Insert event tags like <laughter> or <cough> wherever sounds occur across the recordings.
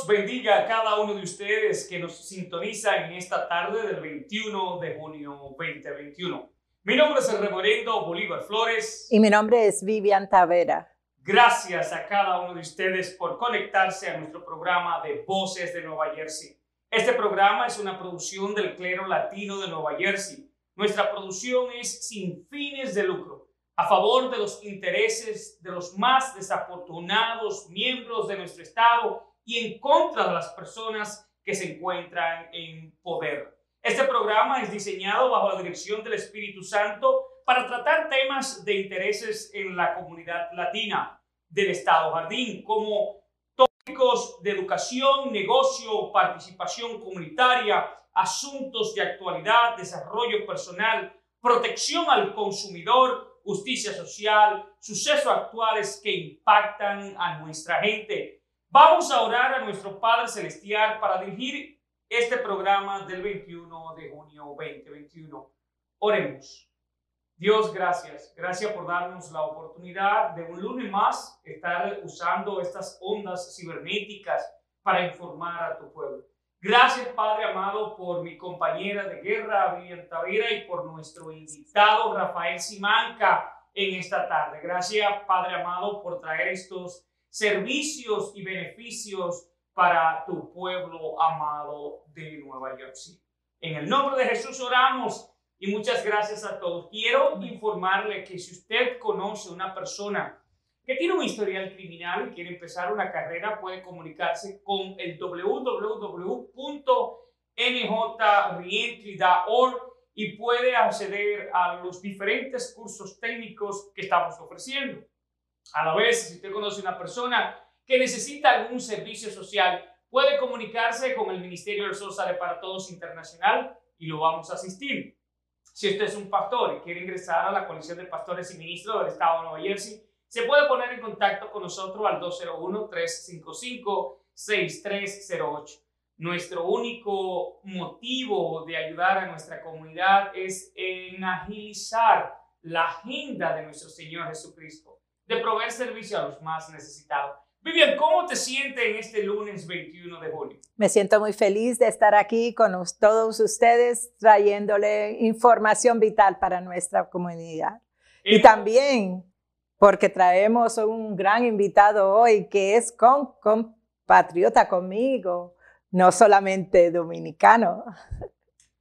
Dios bendiga a cada uno de ustedes que nos sintoniza en esta tarde del 21 de junio 2021. Mi nombre es el reverendo Bolívar Flores. Y mi nombre es Vivian Tavera. Gracias a cada uno de ustedes por conectarse a nuestro programa de Voces de Nueva Jersey. Este programa es una producción del clero latino de Nueva Jersey. Nuestra producción es sin fines de lucro, a favor de los intereses de los más desafortunados miembros de nuestro Estado y en contra de las personas que se encuentran en poder. Este programa es diseñado bajo la dirección del Espíritu Santo para tratar temas de intereses en la comunidad latina del Estado Jardín, como tópicos de educación, negocio, participación comunitaria, asuntos de actualidad, desarrollo personal, protección al consumidor, justicia social, sucesos actuales que impactan a nuestra gente Vamos a orar a nuestro Padre Celestial para dirigir este programa del 21 de junio 2021. Oremos. Dios, gracias. Gracias por darnos la oportunidad de un lunes más estar usando estas ondas cibernéticas para informar a tu pueblo. Gracias, Padre amado, por mi compañera de guerra, Vivian Tavera, y por nuestro invitado, Rafael Simanca, en esta tarde. Gracias, Padre amado, por traer estos servicios y beneficios para tu pueblo amado de Nueva Jersey. En el nombre de Jesús oramos y muchas gracias a todos. Quiero informarle que si usted conoce una persona que tiene un historial criminal y quiere empezar una carrera, puede comunicarse con el www.njreentry.org y puede acceder a los diferentes cursos técnicos que estamos ofreciendo. A la vez, si usted conoce una persona que necesita algún servicio social, puede comunicarse con el Ministerio del Sosa para Todos Internacional y lo vamos a asistir. Si usted es un pastor y quiere ingresar a la coalición de pastores y ministros del Estado de Nueva Jersey, se puede poner en contacto con nosotros al 201-355-6308. Nuestro único motivo de ayudar a nuestra comunidad es en agilizar la agenda de nuestro Señor Jesucristo de proveer servicio a los más necesitados. Vivian, ¿cómo te sientes en este lunes 21 de julio? Me siento muy feliz de estar aquí con todos ustedes trayéndole información vital para nuestra comunidad. y eh, también porque traemos un gran invitado hoy que es con, compatriota conmigo, no solamente dominicano.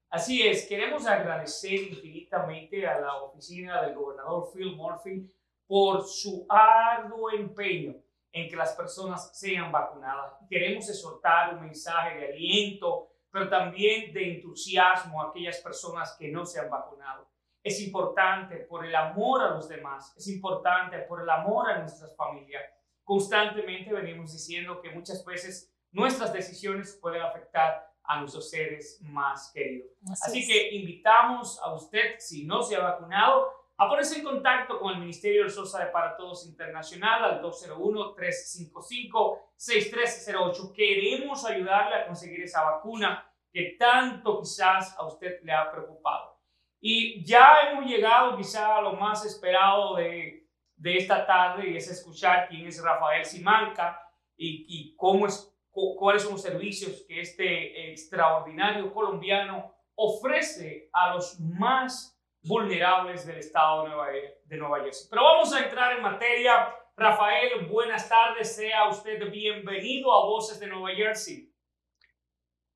Así es, queremos agradecer infinitamente a la oficina del gobernador Phil Murphy por su arduo empeño en que las personas sean vacunadas. Queremos exhortar un mensaje de aliento, pero también de entusiasmo a aquellas personas que no se han vacunado. Es importante por el amor a los demás, es importante por el amor a nuestras familias. Constantemente venimos diciendo que muchas veces nuestras decisiones pueden afectar a nuestros seres más queridos. Así, Así que invitamos a usted, si no se ha vacunado, a ponerse en contacto con el Ministerio del Sosa de Para Todos Internacional al 201-355-6308. Queremos ayudarle a conseguir esa vacuna que tanto quizás a usted le ha preocupado. Y ya hemos llegado quizás a lo más esperado de, de esta tarde y es escuchar quién es Rafael Simanca y, y cómo es, cuáles son los servicios que este extraordinario colombiano ofrece a los más vulnerables del estado de Nueva, Jersey. Pero vamos a entrar en materia. Rafael, buenas tardes. Sea usted bienvenido a Voces de Nueva Jersey.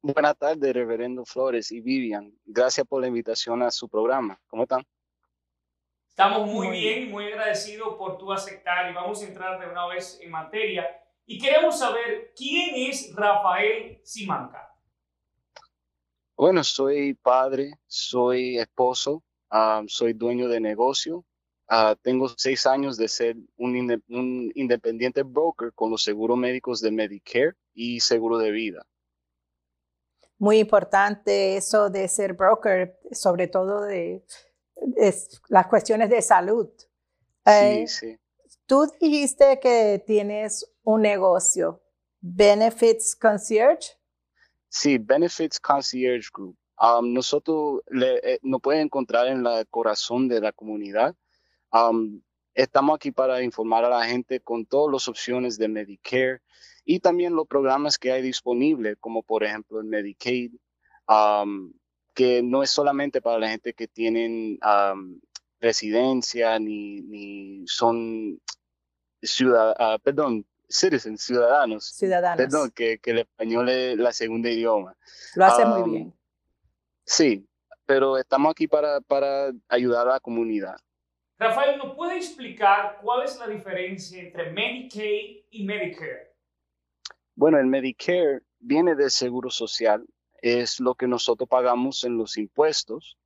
Buenas tardes, Reverendo Flores y Vivian. Gracias por la invitación a su programa. ¿Cómo están? Estamos muy, bien, muy agradecidos por tu aceptar y vamos a entrar de una vez en materia. Y queremos saber quién es Rafael Simanca. Bueno, soy padre, soy esposo, Soy dueño de negocio. Ah, tengo seis años de ser un, un, independiente broker con los seguros médicos de Medicare y seguro de vida. Muy importante eso de ser broker, sobre todo de, las cuestiones de salud. Sí, eh, sí. Tú dijiste que tienes un negocio, Benefits Concierge. Sí, Benefits Concierge Group nosotros le, eh, nos pueden encontrar en el corazón de la comunidad. estamos aquí para informar a la gente con todas las opciones de Medicare y también los programas que hay disponibles, como por ejemplo el Medicaid, que no es solamente para la gente que tienen residencia ni, ni son ciudad, ah, perdón, citizens, ciudadanos. Ciudadanos. Perdón, que, que, el español es la segunda idioma. Lo hace muy bien. Sí, pero estamos aquí para, para ayudar a la comunidad. Rafael, ¿nos puede explicar cuál es la diferencia entre Medicaid y Medicare? Bueno, el Medicare viene del Seguro Social, es lo que nosotros pagamos en los impuestos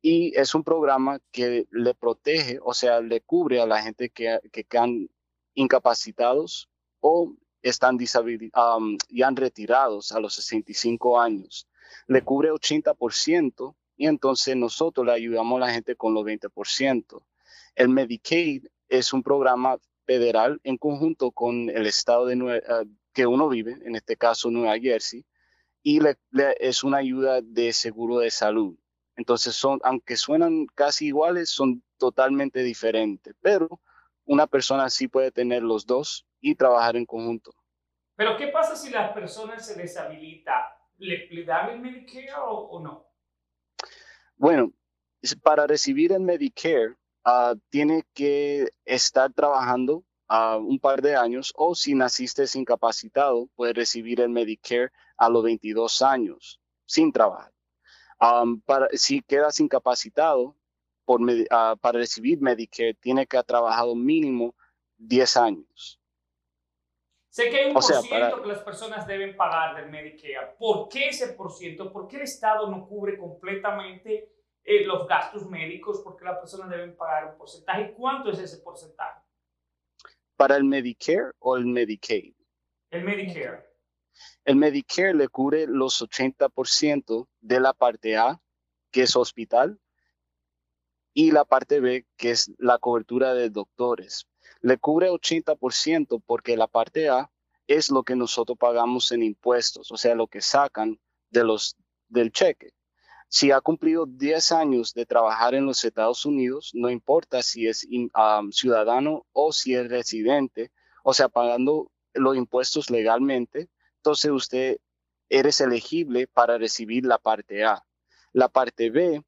y es un programa que le protege, o sea, le cubre a la gente que, que quedan incapacitados o están um, ya retirados a los 65 años. Le cubre 80% y entonces nosotros le ayudamos a la gente con los 20%. El Medicaid es un programa federal en conjunto con el estado de uh, que uno vive, en este caso Nueva Jersey, y es una ayuda de seguro de salud. Entonces, son, aunque suenan casi iguales, son totalmente diferentes, pero una persona sí puede tener los dos y trabajar en conjunto. Pero, ¿qué pasa si la persona se deshabilita? ¿Le, le el Medicare o, no? Bueno, para recibir el Medicare, uh, tiene que estar trabajando uh, un par de años o si naciste incapacitado, puede recibir el Medicare a los 22 años sin trabajar. Si quedas incapacitado por, uh, para recibir Medicare, tiene que haber trabajado mínimo 10 años. Sé que hay un por ciento que las personas deben pagar del Medicare. ¿Por qué ese por ciento? ¿Por qué el Estado no cubre completamente eh, los gastos médicos? ¿Por qué las personas deben pagar un porcentaje? ¿Cuánto es ese porcentaje? ¿Para el Medicare o el Medicaid? El Medicare. El Medicare le cubre los 80% de la parte A, que es hospital, y la parte B, que es la cobertura de doctores. Le cubre 80% porque la parte A es lo que nosotros pagamos en impuestos, o sea, lo que sacan de los, del cheque. Si ha cumplido 10 años de trabajar en los Estados Unidos, no importa si es ciudadano o si es residente, o sea, pagando los impuestos legalmente, entonces usted eres elegible para recibir la parte A. La parte B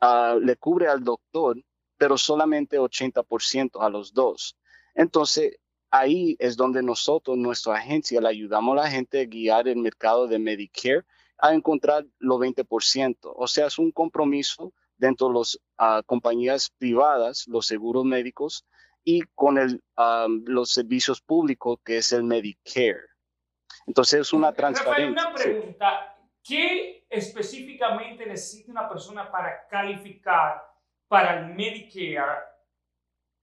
uh, le cubre al doctor, pero solamente 80% a los dos. Entonces, ahí es donde nosotros, nuestra agencia, le ayudamos a la gente a guiar el mercado de Medicare a encontrar los 20%. O sea, es un compromiso dentro de las uh, compañías privadas, los seguros médicos, y con el, um, los servicios públicos, que es el Medicare. Entonces es una transparencia. una pregunta. ¿Qué específicamente necesita una persona para calificar para el Medicare?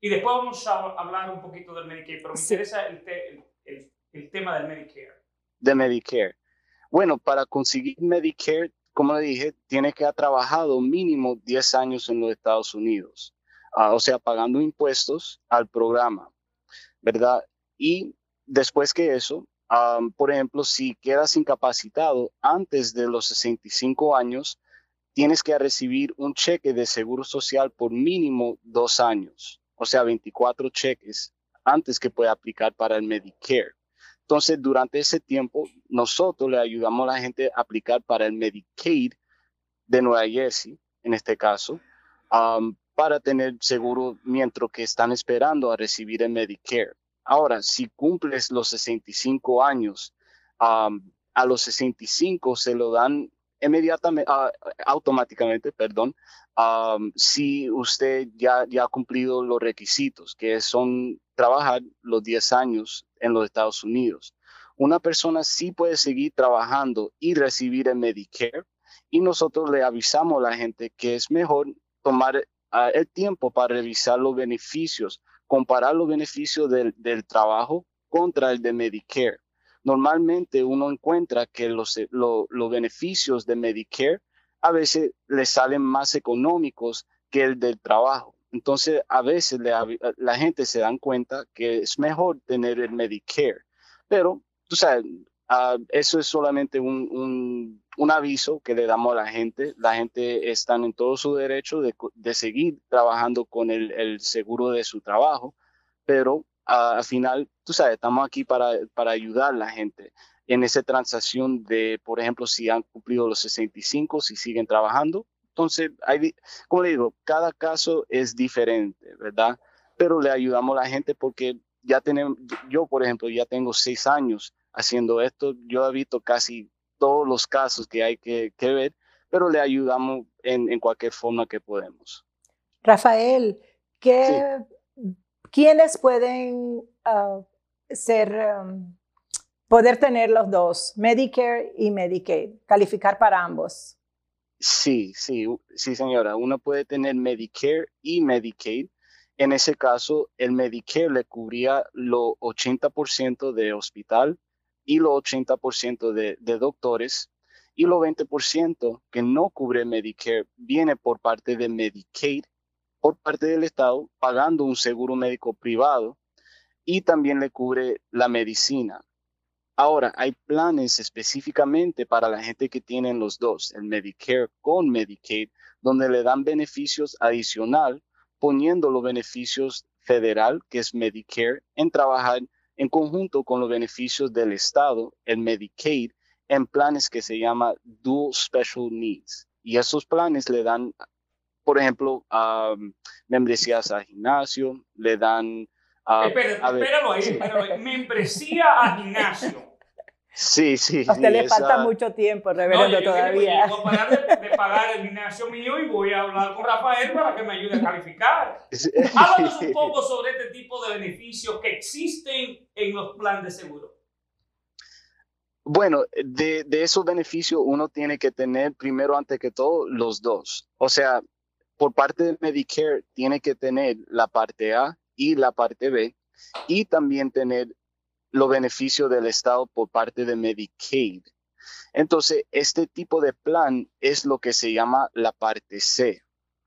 Y después vamos a hablar un poquito del Medicare, pero me interesa el, el, el, tema del Medicare. De Medicare. Bueno, para conseguir Medicare, como le dije, tiene que haber trabajado mínimo 10 años en los Estados Unidos. Ah, o sea, pagando impuestos al programa, ¿verdad? Y después que eso, por ejemplo, si quedas incapacitado antes de los 65 años, tienes que recibir un cheque de seguro social por mínimo dos años, o sea, 24 cheques antes que pueda aplicar para el Medicare. Entonces, durante ese tiempo, nosotros le ayudamos a la gente a aplicar para el Medicaid de Nueva Jersey, en este caso, para tener seguro mientras que están esperando a recibir el Medicare. Ahora, si cumples los 65 años, a los 65 se lo dan inmediatamente, ah, automáticamente, perdón, si usted ya, ya ha cumplido los requisitos, que son trabajar los 10 años en los Estados Unidos. Una persona sí puede seguir trabajando y recibir el Medicare y nosotros le avisamos a la gente que es mejor tomar ah, el tiempo para revisar los beneficios comparar los beneficios del, trabajo contra el de Medicare. Normalmente uno encuentra que los, los beneficios de Medicare a veces le salen más económicos que el del trabajo. Entonces, a veces la gente se dan cuenta que es mejor tener el Medicare. Pero, tú sabes, ah, eso es solamente un, aviso que le damos a la gente. La gente está en todo su derecho de, seguir trabajando con el, seguro de su trabajo, pero al final, tú sabes, estamos aquí para, para ayudar a la gente en esa transacción de, por ejemplo, si han cumplido los 65, si siguen trabajando. Entonces, hay, como le digo, cada caso es diferente, ¿verdad? Pero le ayudamos a la gente porque ya tenemos, yo por ejemplo, ya tengo seis años haciendo esto, yo he visto casi todos los casos que hay que, ver, pero le ayudamos en, cualquier forma que podemos. Rafael, ¿qué, ¿quiénes pueden ah, ser, um, poder tener los dos, Medicare y Medicaid, calificar para ambos? Sí, sí, sí, señora. Uno puede tener Medicare y Medicaid en ese caso, el Medicare le cubría lo 80% de hospital y lo 80% de, de doctores y lo 20% que no cubre Medicare viene por parte de Medicaid, por parte del Estado, pagando un seguro médico privado y también le cubre la medicina. Ahora, hay planes específicamente para la gente que tiene los dos, el Medicare con Medicaid, donde le dan beneficios adicional poniendo los beneficios federal, que es Medicare, en trabajar en conjunto con los beneficios del Estado, el Medicaid, en planes que se llama Dual Special Needs. Y esos planes le dan, por ejemplo, membresías a gimnasio, le dan... espéralo ahí, espéralo ahí. <laughs> Membresía a gimnasio. Sí, sí. A usted le falta mucho tiempo, reverendo, todavía. Yo voy a parar de, pagar el gimnasio mío y voy a hablar con Rafael para que me ayude a calificar. Háblanos un <laughs> poco sobre este tipo de beneficios que existen en los planes de seguro. Bueno, de, de esos beneficios uno tiene que tener primero, antes que todo, los dos. O sea, por parte de Medicare tiene que tener la parte A y la parte B y también tener los beneficios del Estado por parte de Medicaid. Entonces, este tipo de plan es lo que se llama la parte C,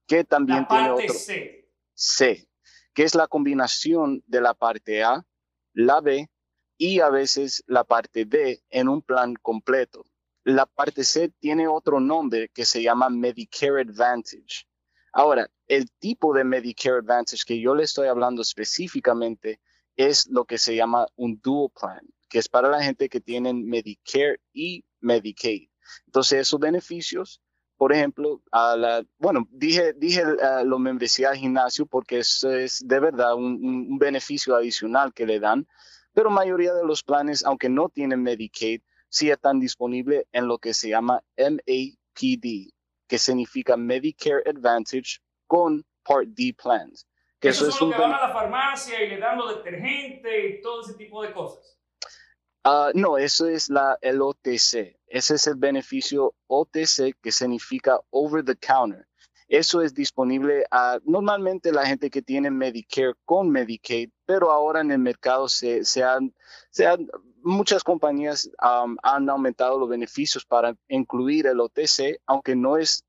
que también tiene otro C. C, que es la combinación de la parte A, la B y a veces la parte D en un plan completo. La parte C tiene otro nombre que se llama Medicare Advantage. Ahora, el tipo de Medicare Advantage que yo le estoy hablando específicamente es lo que se llama un dual plan, que es para la gente que tienen Medicare y Medicaid. Entonces, esos beneficios, por ejemplo, a la, bueno, dije, dije uh, lo membresía al gimnasio porque eso es de verdad un, beneficio adicional que le dan, pero mayoría de los planes, aunque no tienen Medicaid, sí están disponibles en lo que se llama MAPD, que significa Medicare Advantage con Part D plans. Que eso, es lo que van a la farmacia y le dan los detergentes y todo ese tipo de cosas. Uh, no, eso es la, el OTC. Ese es el beneficio OTC que significa over the counter. Eso es disponible a normalmente la gente que tiene Medicare con Medicaid, pero ahora en el mercado se, se, han, se han, muchas compañías han aumentado los beneficios para incluir el OTC, aunque no es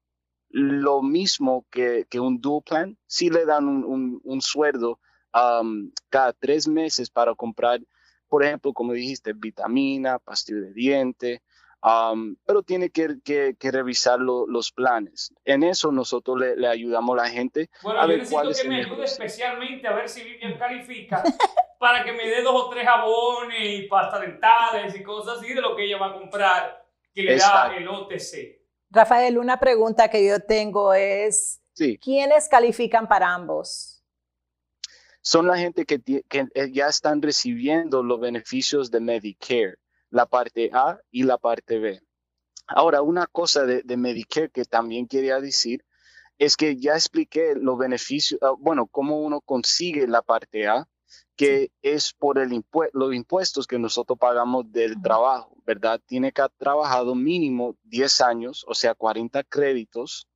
lo mismo que, un dual plan, si le dan un, sueldo cada tres meses para comprar, por ejemplo, como dijiste, vitamina, pastilla de diente, um, pero tiene que, que, revisar los planes. En eso nosotros le, ayudamos a la gente. Bueno, a yo necesito que me ayude especialmente a ver si Vivian califica <laughs> para que me dé dos o tres jabones y pasta dentales y cosas así de lo que ella va a comprar, que le da el OTC. Rafael, una pregunta que yo tengo es, ¿quiénes califican para ambos? Son la gente que, eh, ya están recibiendo los beneficios de Medicare, la parte A y la parte B. Ahora, una cosa de, Medicare que también quería decir es que ya expliqué los beneficios, ah, bueno, cómo uno consigue la parte A, que es por el los impuestos que nosotros pagamos del trabajo, ¿verdad? Tiene que haber trabajado mínimo 10 años, o sea, 40 créditos.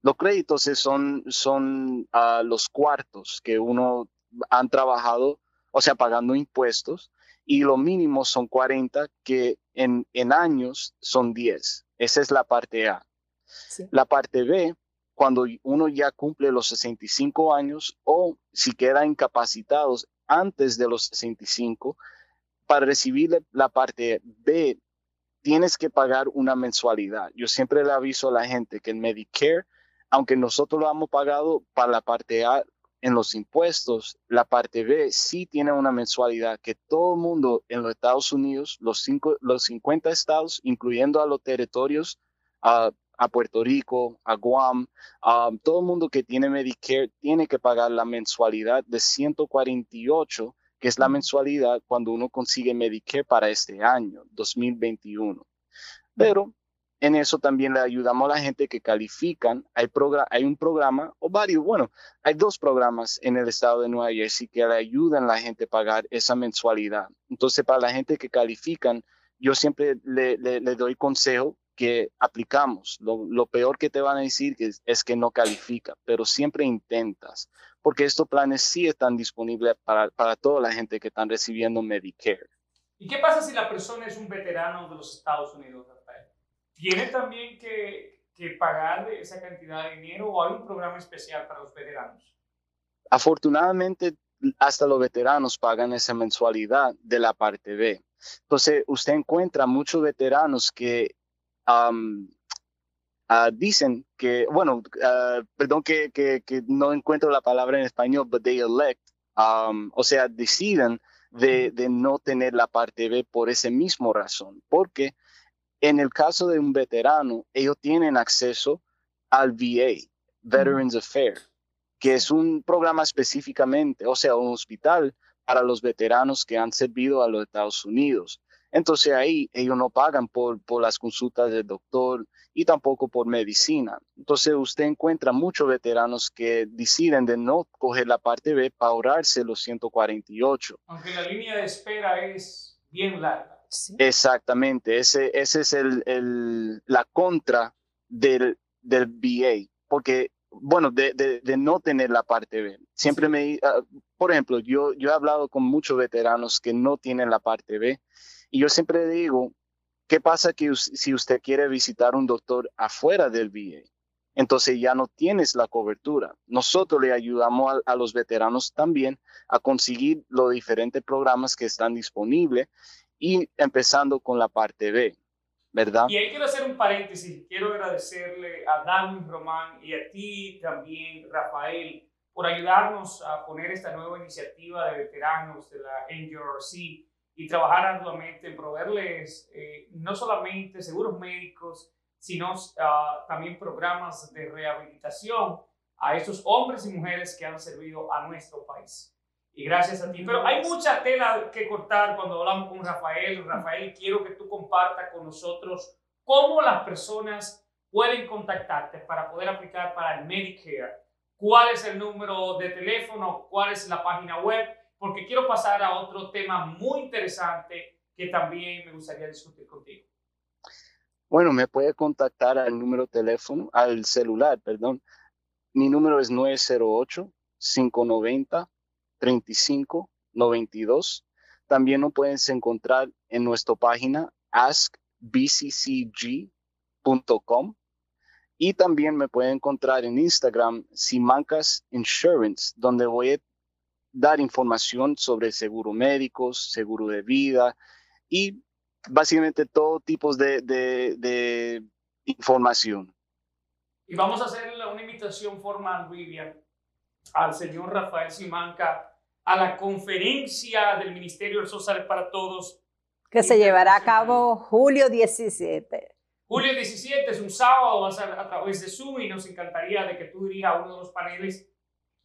Los créditos son, son uh, los cuartos que uno han trabajado, o sea, pagando impuestos, y lo mínimo son 40, que en, en años son 10. Esa es la parte A. La parte B, cuando uno ya cumple los 65 años o si queda incapacitados antes de los 65 para recibir la parte B tienes que pagar una mensualidad. Yo siempre le aviso a la gente que el Medicare, aunque nosotros lo hemos pagado para la parte A en los impuestos, la parte B sí tiene una mensualidad que todo el mundo en los Estados Unidos, los, cinco, los 50 estados, incluyendo a los territorios, a, Puerto Rico, a Guam, todo el mundo que tiene Medicare tiene que pagar la mensualidad de 148 que es la mensualidad cuando uno consigue Medicare para este año, 2021. Pero en eso también le ayudamos a la gente que califican. Hay, un programa, o varios, bueno, hay dos programas en el estado de Nueva Jersey que le ayudan a la gente a pagar esa mensualidad. Entonces, para la gente que califican, yo siempre le, doy consejo que aplicamos. Lo, peor que te van a decir es, es que no califica, pero siempre intentas porque estos planes sí están disponibles para, para toda la gente que están recibiendo Medicare. ¿Y qué pasa si la persona es un veterano de los Estados Unidos? ¿Tiene también que, que pagar esa cantidad de dinero o hay un programa especial para los veteranos? Afortunadamente, hasta los veteranos pagan esa mensualidad de la parte B. Entonces, usted encuentra muchos veteranos que Ah, dicen que, bueno, uh, perdón que, que, que, no encuentro la palabra en español, but they elect, um, o sea, deciden de, de, no tener la parte B por esa misma razón, porque en el caso de un veterano, ellos tienen acceso al VA, Veterans Affairs, que es un programa específicamente, o sea, un hospital para los veteranos que han servido a los Estados Unidos. Entonces ahí ellos no pagan por, por las consultas del doctor, y tampoco por medicina. Entonces usted encuentra muchos veteranos que deciden de no coger la parte B para ahorrarse los 148. Aunque la línea de espera es bien larga. Exactamente, ese, ese es el, el, la contra del, del VA, porque, bueno, de, de, de, no tener la parte B. Siempre me, uh, por ejemplo, yo, yo he hablado con muchos veteranos que no tienen la parte B y yo siempre digo, ¿Qué pasa que si usted quiere visitar un doctor afuera del VA? Entonces ya no tienes la cobertura. Nosotros le ayudamos a, los veteranos también a conseguir los diferentes programas que están disponibles y empezando con la parte B, ¿verdad? Y ahí quiero hacer un paréntesis. Quiero agradecerle a Darwin Román y a ti también, Rafael, por ayudarnos a poner esta nueva iniciativa de veteranos de la NJRC y trabajar arduamente en proveerles eh, no solamente seguros médicos, sino uh, también programas de rehabilitación a estos hombres y mujeres que han servido a nuestro país. Y gracias a ti. Pero hay mucha tela que cortar cuando hablamos con Rafael. Rafael, quiero que tú compartas con nosotros cómo las personas pueden contactarte para poder aplicar para el Medicare. ¿Cuál es el número de teléfono? ¿Cuál es la página web? porque quiero pasar a otro tema muy interesante que también me gustaría discutir contigo. Bueno, me puede contactar al número de teléfono, al celular, perdón. Mi número es 908-590-3592. También nos puedes encontrar en nuestra página askbccg.com y también me pueden encontrar en Instagram Simancas Insurance, donde voy a dar información sobre seguro médicos, seguro de vida y básicamente todo tipo de, de, información. Y vamos a hacer una invitación formal, Vivian, al señor Rafael Simanca a la conferencia del Ministerio Social para Todos. Que se llevará a cabo julio 17. Julio 17 es un sábado, va a ser a través de Zoom y nos encantaría de que tú dirijas uno de los paneles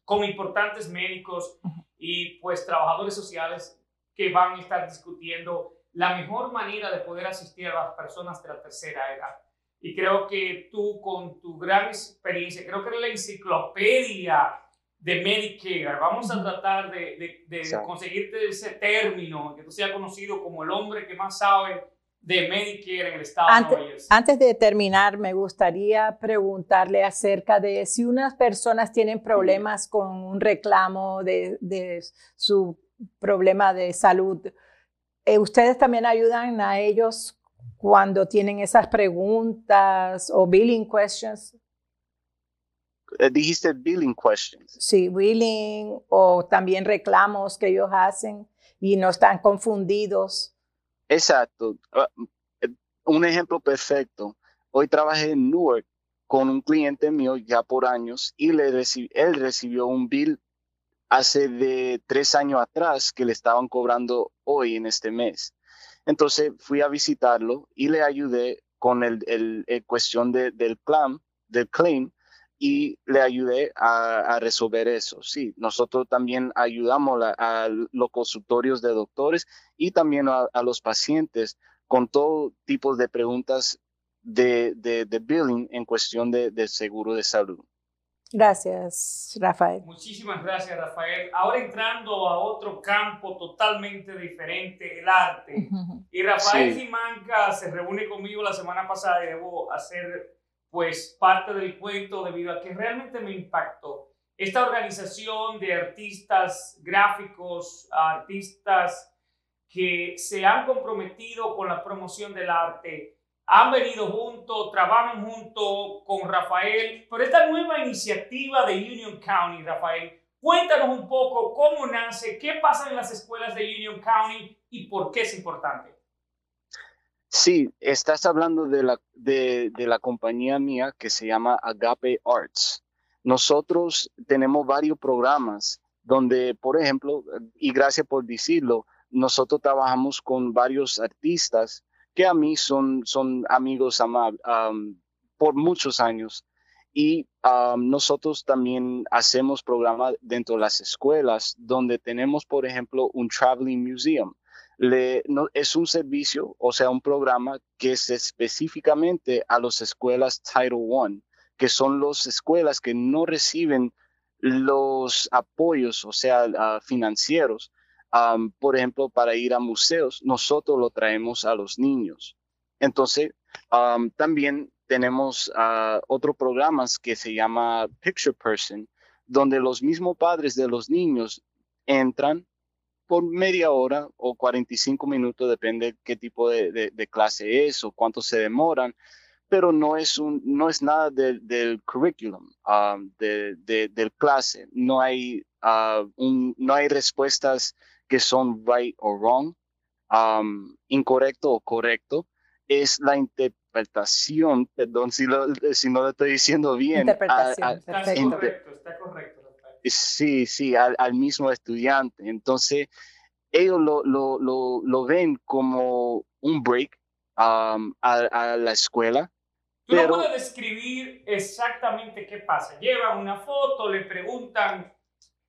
con importantes médicos y pues trabajadores sociales que van a estar discutiendo la mejor manera de poder asistir a las personas de la tercera edad. Y creo que tú con tu gran experiencia, creo que eres la enciclopedia de Medicare, vamos a tratar de, de, conseguirte ese término, que tú seas conocido como el hombre que más sabe de Medicare en el estado antes, de Nueva Antes de terminar, me gustaría preguntarle acerca de si unas personas tienen problemas con un reclamo de, de su problema de salud. Eh, ¿Ustedes también ayudan a ellos cuando tienen esas preguntas o billing questions? Eh, dijiste billing questions. Sí, billing o también reclamos que ellos hacen y no están confundidos. Exacto. Ah, un ejemplo perfecto. Hoy trabajé en Newark con un cliente mío ya por años y le él recibió un bill hace de tres años atrás que le estaban cobrando hoy en este mes. Entonces fui a visitarlo y le ayudé con el, el, cuestión de, del plan, del claim, y le ayudé a, resolver eso. Sí, nosotros también ayudamos a, los consultorios de doctores y también a, los pacientes con todo tipo de preguntas de, de, billing en cuestión de, de, seguro de salud. Gracias, Rafael. Muchísimas gracias, Rafael. Ahora entrando a otro campo totalmente diferente, el arte. Y Rafael Simanca se reúne conmigo la semana pasada y debo hacer pues parte del cuento debido a que realmente me impactó. Esta organización de artistas gráficos, artistas que se han comprometido con la promoción del arte, han venido juntos, trabajan juntos con Rafael, pero esta nueva iniciativa de Union County, Rafael, cuéntanos un poco cómo nace, qué pasa en las escuelas de Union County y por qué es importante. Sí, estás hablando de la, de, la compañía mía que se llama Agape Arts. Nosotros tenemos varios programas donde, por ejemplo, y gracias por decirlo, nosotros trabajamos con varios artistas que a mí son, son amigos amables por muchos años. Y nosotros también hacemos programas dentro de las escuelas donde tenemos, por ejemplo, un traveling museum. No, es un servicio, o sea, un programa que es específicamente a las escuelas Title I, que son las escuelas que no reciben los apoyos, o sea, financieros por ejemplo, para ir a museos, nosotros lo traemos a los niños. Entonces, también tenemos uh, otro programas que se llama Picture Person, donde los mismos padres de los niños entran por media hora o 45 minutos, depende qué tipo de, clase es o cuánto se demoran, pero no es, un, no es nada del curriculum, de, del clase. No hay, uh, un, no hay respuestas que son right o wrong, um, incorrecto o correcto, es la interpretación, perdón si, si no lo estoy diciendo bien. Interpretación, está correcto, está correcto. Sí, sí, al, mismo estudiante. Entonces, ellos lo, lo, lo, lo ven como un break um, a, la escuela. Tú no puedes describir exactamente qué pasa. Llevan una foto, le preguntan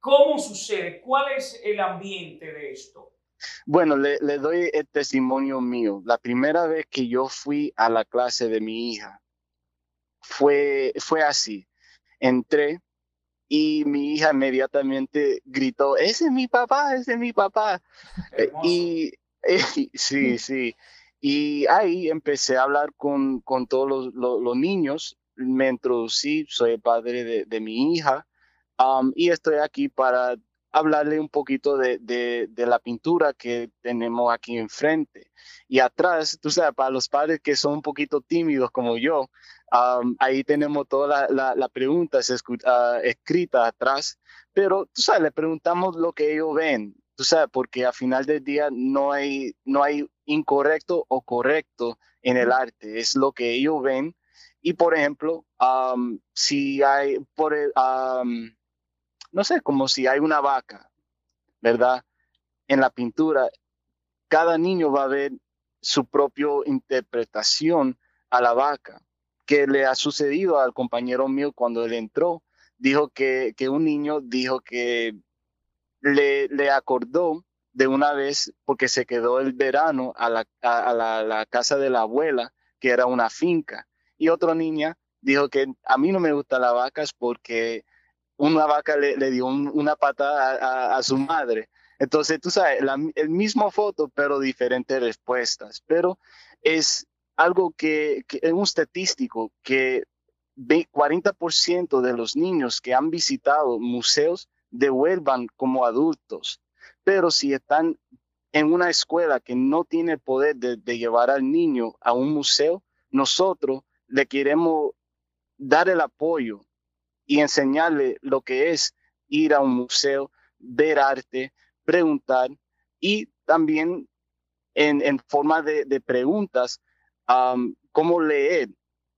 ¿Cómo sucede? ¿Cuál es el ambiente de esto? Bueno, le, doy el testimonio mío. La primera vez que yo fui a la clase de mi hija fue, fue así. Entré y mi hija inmediatamente gritó, ese es mi papá, ese es mi papá. <laughs> Y, <laughs> sí, sí. Y ahí empecé a hablar con, con todos los, niños. Me introducí, soy el padre de, de mi hija Um, y estoy aquí para hablarle un poquito de, de, la pintura que tenemos aquí enfrente. Y atrás, tú sabes, para los padres que son un poquito tímidos como yo, um, ahí tenemos toda la, la, pregunta uh, escrita atrás, pero tú sabes, le preguntamos lo que ellos ven, tú sabes, porque al final del día no hay, no hay incorrecto o correcto en el arte, es lo que ellos ven. Y por ejemplo, um, si hay, por el, no sé, como si hay una vaca, ¿verdad? En la pintura, cada niño va a ver su propia interpretación a la vaca. Que le ha sucedido al compañero mío cuando él entró? Dijo que, un niño dijo que le, le, acordó de una vez porque se quedó el verano a, la, a la casa de la abuela, que era una finca. Y otra niña dijo que a mí no me gustan las vacas porque una vaca le, dio una patada a, su madre. Entonces, tú sabes, el mismo foto, pero diferentes respuestas. Pero es algo que, es un estadístico que 40% de los niños que han visitado museos devuelvan como adultos. Pero si están en una escuela que no tiene el poder de, de llevar al niño a un museo, nosotros le queremos dar el apoyo y enseñarle lo que es ir a un museo, ver arte, preguntar y también en, forma de, preguntas cómo leer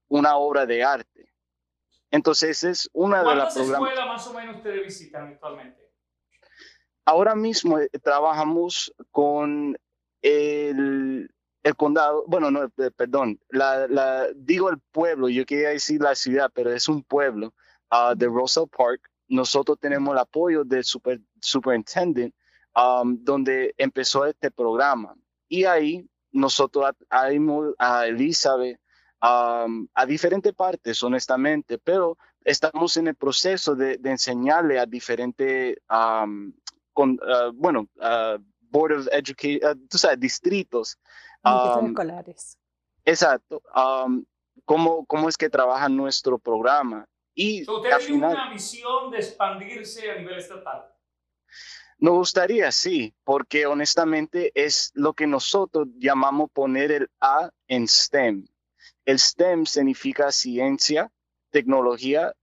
una obra de arte. Entonces, es una de las programas. ¿Cuántas escuelas más o menos ustedes visitan actualmente? Ahora mismo eh, trabajamos con el, el condado, bueno, no, eh, perdón, la, la, digo el pueblo, yo quería decir la ciudad, pero es un pueblo uh, de Rosal Park. Nosotros tenemos el apoyo del super, superintendent, um, donde empezó este programa. Y ahí nosotros traímos a Elizabeth um, a diferentes partes, honestamente, pero estamos en el proceso de, de enseñarle a diferentes, um, con, uh, bueno, uh, Board of Education, uh, tú sabes, distritos. Um, escolares. Exacto. Um, ¿cómo, ¿Cómo es que trabaja nuestro programa? Y ¿Usted tiene una visión de expandirse a nivel estatal? Nos gustaría, sí, porque honestamente es lo que nosotros llamamos poner el A en STEM. El STEM significa ciencia, tecnología,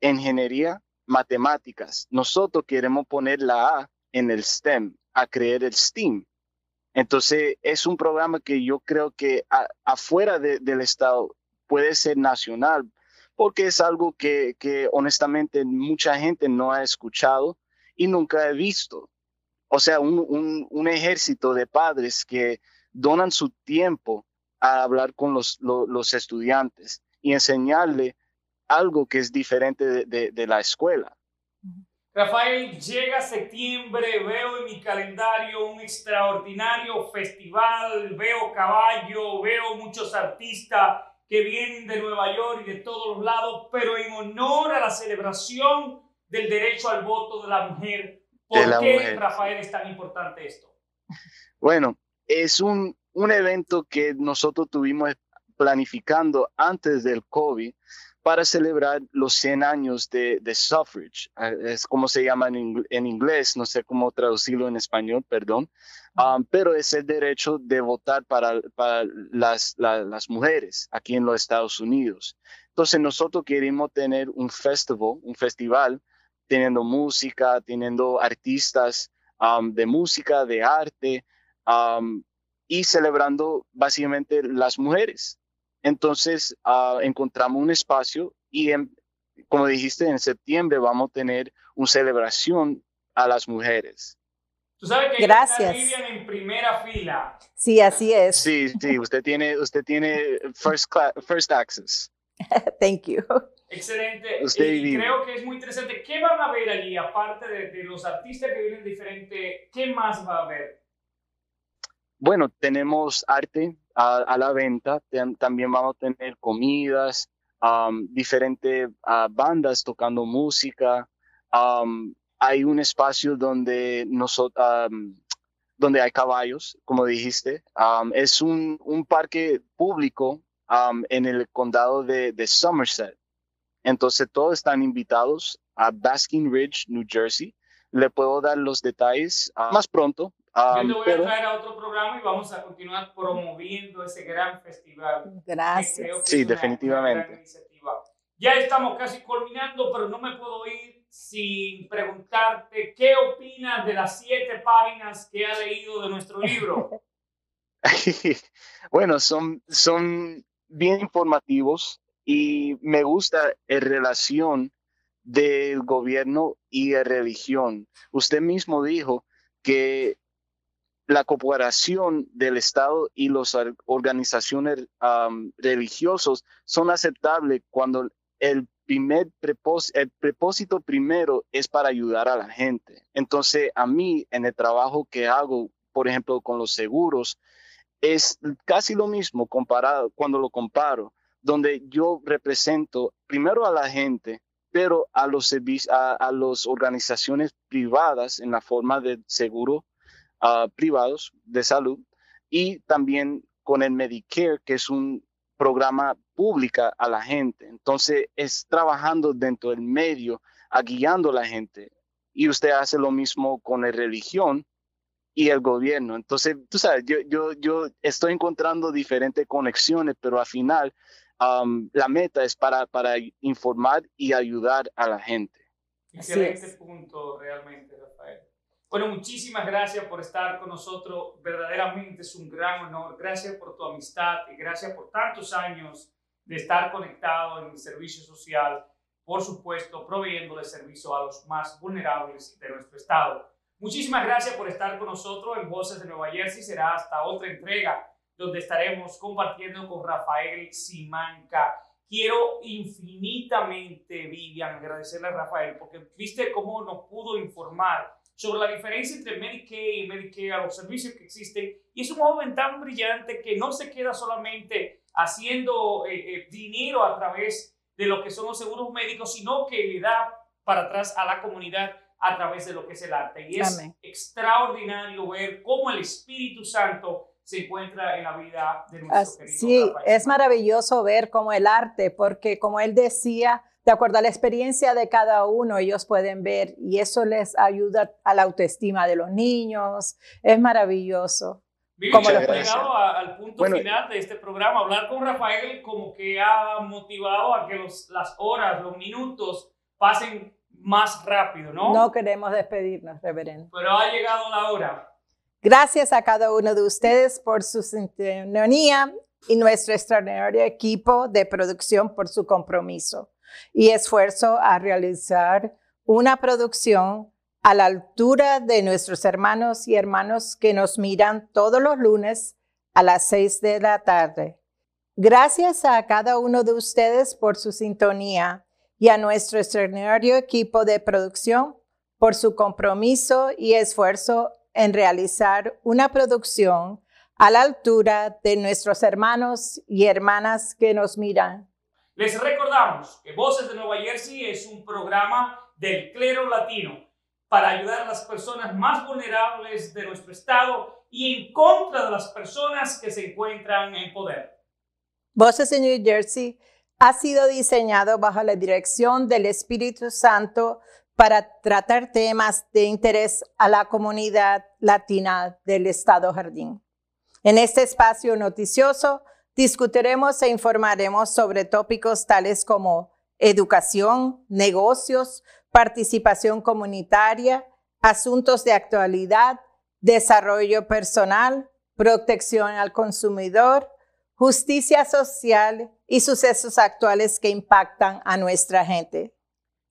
ingeniería, matemáticas. Nosotros queremos poner la A en el STEM, a creer el STEAM. Entonces, es un programa que yo creo que afuera del Estado puede ser nacional, porque es algo que, que honestamente mucha gente no ha escuchado y nunca he visto. O sea, un, un, ejército de padres que donan su tiempo a hablar con los, los, estudiantes y enseñarle algo que es diferente de, de la escuela. Rafael, llega septiembre, veo en mi calendario un extraordinario festival, veo caballo, veo muchos artistas que vienen de Nueva York y de todos los lados, pero en honor a la celebración del derecho al voto de la mujer. ¿Por qué, Rafael, es tan importante esto? Bueno, es un, un evento que nosotros tuvimos planificando antes del COVID para celebrar los 100 años de, de suffrage. Ah, es como se llama en, inglés, no sé cómo traducirlo en español, perdón, um, pero es el derecho de votar para, para las, las mujeres aquí en los Estados Unidos. Entonces nosotros queremos tener un festival, un festival, teniendo música, teniendo artistas um, de música, de arte, um, y celebrando básicamente las mujeres. Entonces uh, encontramos un espacio y, como dijiste, en septiembre vamos a tener una celebración a las mujeres. Tú sabes que Gracias. Vivian en primera fila. Sí, así es. Sí, sí, usted tiene, usted tiene first, class, first access. <laughs> Thank you. Excelente. Usted y creo que es muy interesante. ¿Qué van a ver allí, aparte de, de los artistas que vienen diferentes? ¿Qué más va a haber? Bueno, tenemos arte, a, la venta. También vamos a tener comidas, diferentes ah, bandas tocando música. hay un espacio donde, nosotros, donde hay caballos, como dijiste. es un, un, parque público en el condado de, de, Somerset. Entonces todos están invitados a Basking Ridge, New Jersey. Le puedo dar los detalles ah, más pronto, yo te voy a traer a otro programa y vamos a continuar promoviendo ese gran festival. Gracias. sí, definitivamente. ya estamos casi culminando, pero no me puedo ir sin preguntarte qué opinas de las siete páginas que ha leído de nuestro libro. <laughs> bueno, son, son bien informativos y me gusta la relación del gobierno y la religión. Usted mismo dijo que la cooperación del Estado y las organizaciones religiosas son aceptables cuando el primer el propósito primero es para ayudar a la gente. Entonces, a mí, en el trabajo que hago, por ejemplo, con los seguros, es casi lo mismo comparado cuando lo comparo, donde yo represento primero a la gente, pero a los a, a las organizaciones privadas en la forma de seguro privados de salud y también con el Medicare, que es un programa pública a la gente. Entonces, es trabajando dentro del medio, a guiando a la gente. Y usted hace lo mismo con la religión y el gobierno. Entonces, tú sabes, yo, yo, yo estoy encontrando diferentes conexiones, pero al final la meta es para, para informar y ayudar a la gente. Excelente punto, realmente, Rafael. Bueno, muchísimas gracias por estar con nosotros. Verdaderamente es un gran honor. Gracias por tu amistad y gracias por tantos años de estar conectado en el servicio social, por supuesto, proveyendo de servicio a los más vulnerables de nuestro estado. Muchísimas gracias por estar con nosotros en Voces de Nueva Jersey. Será hasta otra entrega donde estaremos compartiendo con Rafael Simanca. Quiero infinitamente, Vivian, agradecerle a Rafael, porque viste cómo nos pudo informar sobre la diferencia entre Medicaid y Medicare, los servicios que existen, y es un joven tan brillante que no se queda solamente haciendo eh, eh, dinero a través de lo que son los seguros médicos, sino que le da para atrás a la comunidad a través de lo que es el arte. Y es extraordinario ver cómo el Espíritu Santo se encuentra en la vida de nuestro querido Sí, es maravilloso ver cómo el arte, porque como él decía, de acuerdo a la experiencia de cada uno, ellos pueden ver y eso les ayuda a la autoestima de los niños. Es maravilloso. como hemos llegado al punto final de este programa. Hablar con Rafael como que ha motivado a que los, las horas, los minutos pasen más rápido, ¿no? No queremos despedirnos, reverendo. Pero ha llegado la hora. Gracias a cada uno de ustedes por su sintonía y nuestro extraordinario equipo de producción por su compromiso y esfuerzo a realizar una producción a la altura de nuestros hermanos y hermanos que nos miran todos los lunes a las seis de la tarde. Gracias a cada uno de ustedes por su sintonía y a nuestro extraordinario equipo de producción por su compromiso y esfuerzo en realizar una producción a la altura de nuestros hermanos y hermanas que nos miran les recordamos que Voces de Nueva Jersey es un programa del clero latino para ayudar a las personas más vulnerables de nuestro estado y en contra de las personas que se encuentran en poder. Voces de New Jersey ha sido diseñado bajo la dirección del Espíritu Santo para tratar temas de interés a la comunidad latina del Estado Jardín. En este espacio noticioso Discutiremos e informaremos sobre tópicos tales como educación, negocios, participación comunitaria, asuntos de actualidad, desarrollo personal, protección al consumidor, justicia social y sucesos actuales que impactan a nuestra gente.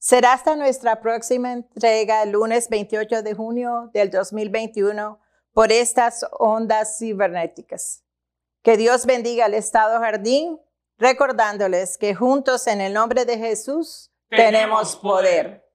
Será hasta nuestra próxima entrega el lunes 28 de junio del 2021 por estas ondas cibernéticas. Que Dios bendiga al Estado Jardín, recordándoles que juntos en el nombre de Jesús tenemos, poder.